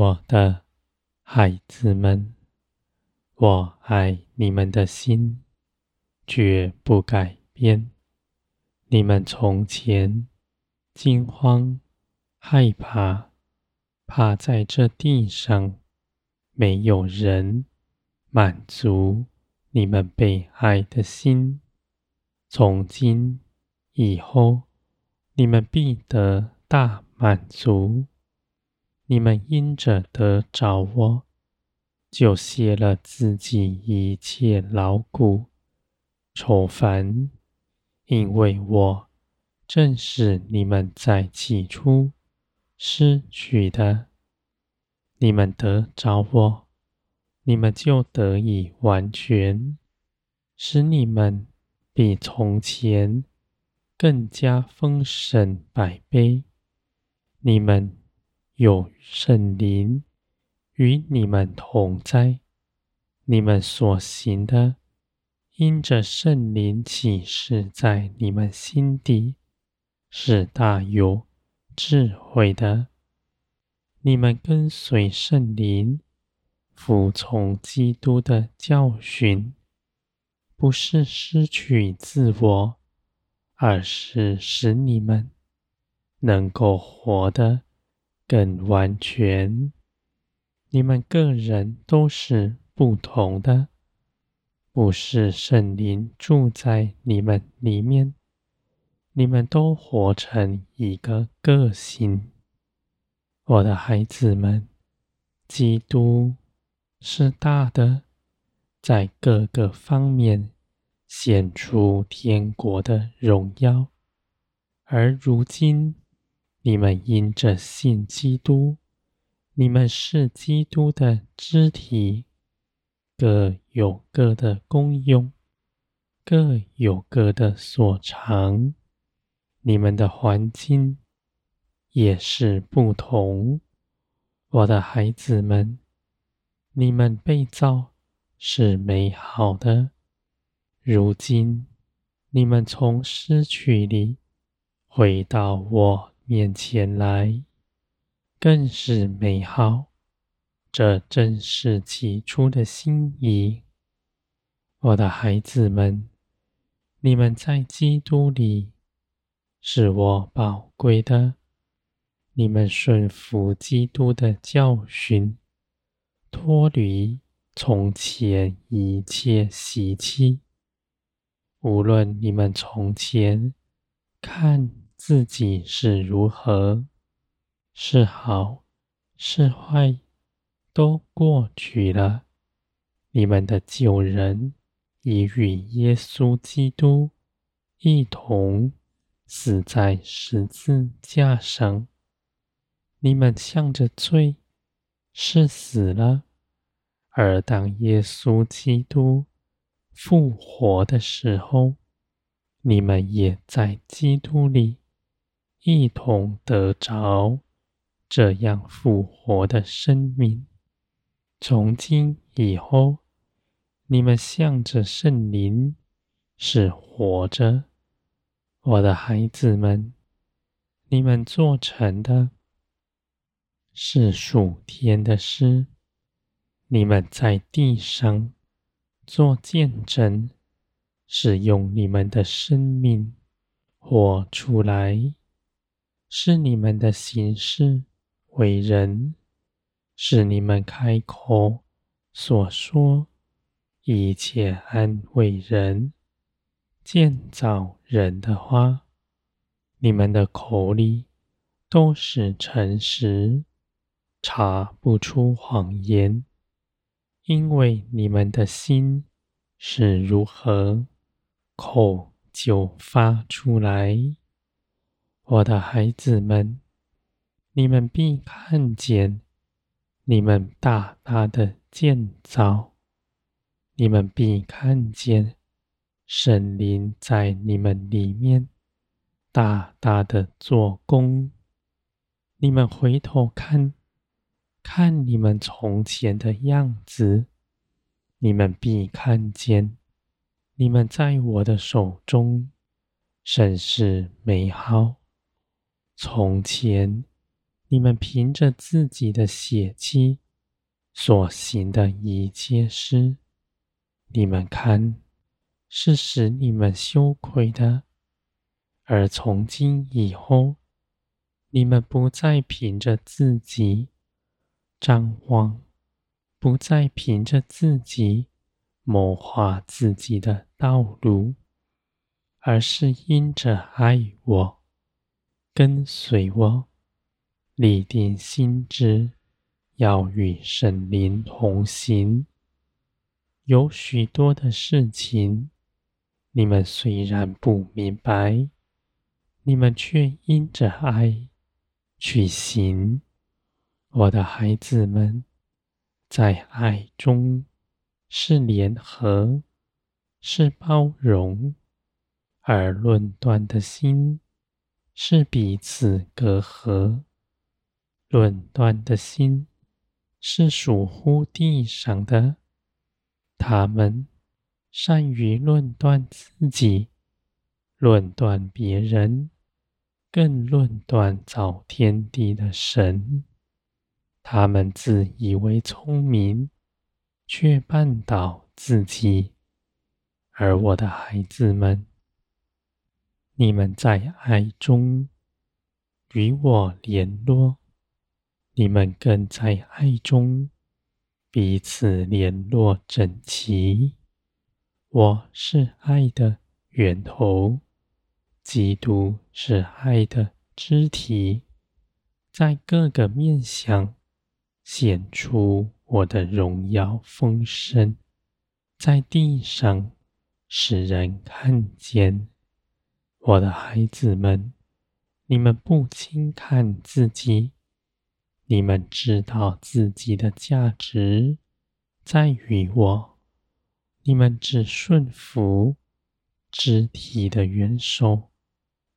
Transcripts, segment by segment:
我的孩子们，我爱你们的心绝不改变。你们从前惊慌害怕，怕在这地上没有人满足你们被爱的心。从今以后，你们必得大满足。你们因着得着我，就卸了自己一切劳苦、愁烦，因为我正是你们在起初失去的。你们得着我，你们就得以完全，使你们比从前更加丰盛百倍。你们。有圣灵与你们同在，你们所行的，因着圣灵启示在你们心底，是大有智慧的。你们跟随圣灵，服从基督的教训，不是失去自我，而是使你们能够活得。更完全，你们个人都是不同的，不是圣灵住在你们里面，你们都活成一个个性。我的孩子们，基督是大的，在各个方面显出天国的荣耀，而如今。你们因着信基督，你们是基督的肢体，各有各的功用，各有各的所长。你们的环境也是不同，我的孩子们，你们被造是美好的。如今你们从失去里回到我面前来，更是美好。这正是起初的心意。我的孩子们，你们在基督里是我宝贵的。你们顺服基督的教训，脱离从前一切习气。无论你们从前看。自己是如何，是好是坏，都过去了。你们的旧人已与耶稣基督一同死在十字架上。你们向着罪是死了，而当耶稣基督复活的时候，你们也在基督里。一同得着这样复活的生命。从今以后，你们向着圣灵是活着，我的孩子们，你们做成的是属天的事。你们在地上做见证，是用你们的生命活出来。是你们的行事为人，是你们开口所说一切安慰人、建造人的话，你们的口里都是诚实，查不出谎言，因为你们的心是如何，口就发出来。我的孩子们，你们必看见你们大大的建造，你们必看见神灵在你们里面大大的做工。你们回头看，看你们从前的样子，你们必看见你们在我的手中甚是美好。从前，你们凭着自己的血气所行的一切事，你们看，是使你们羞愧的。而从今以后，你们不再凭着自己张望，不再凭着自己谋划自己的道路，而是因着爱我，跟随我。立定心志，要与神灵同行。有许多的事情，你们虽然不明白，你们却因着爱去行。我的孩子们，在爱中是联合，是包容；而论断的心是彼此隔阂。论断的心是属乎地上的，他们善于论断自己，论断别人，更论断造天地的神。他们自以为聪明，却绊倒自己。而我的孩子们，你们在爱中与我联络。你们更在爱中彼此联络整齐。我是爱的源头，基督是爱的肢体，在各个面向显出我的荣耀丰盛，在地上使人看见。我的孩子们，你们不轻看自己。你们知道自己的价值在于我，你们只顺服肢体的元首，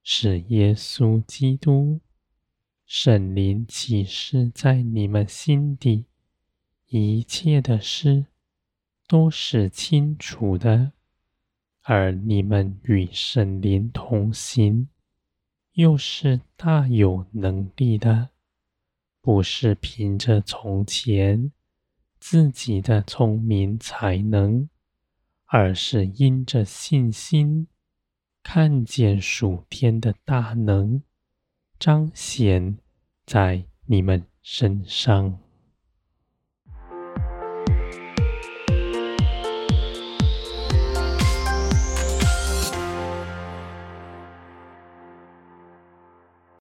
是耶稣基督。圣灵启示在你们心底，一切的事都是清楚的，而你们与圣灵同行，又是大有能力的。不是凭着从前自己的聪明才能，而是因着信心，看见属天的大能彰显在你们身上。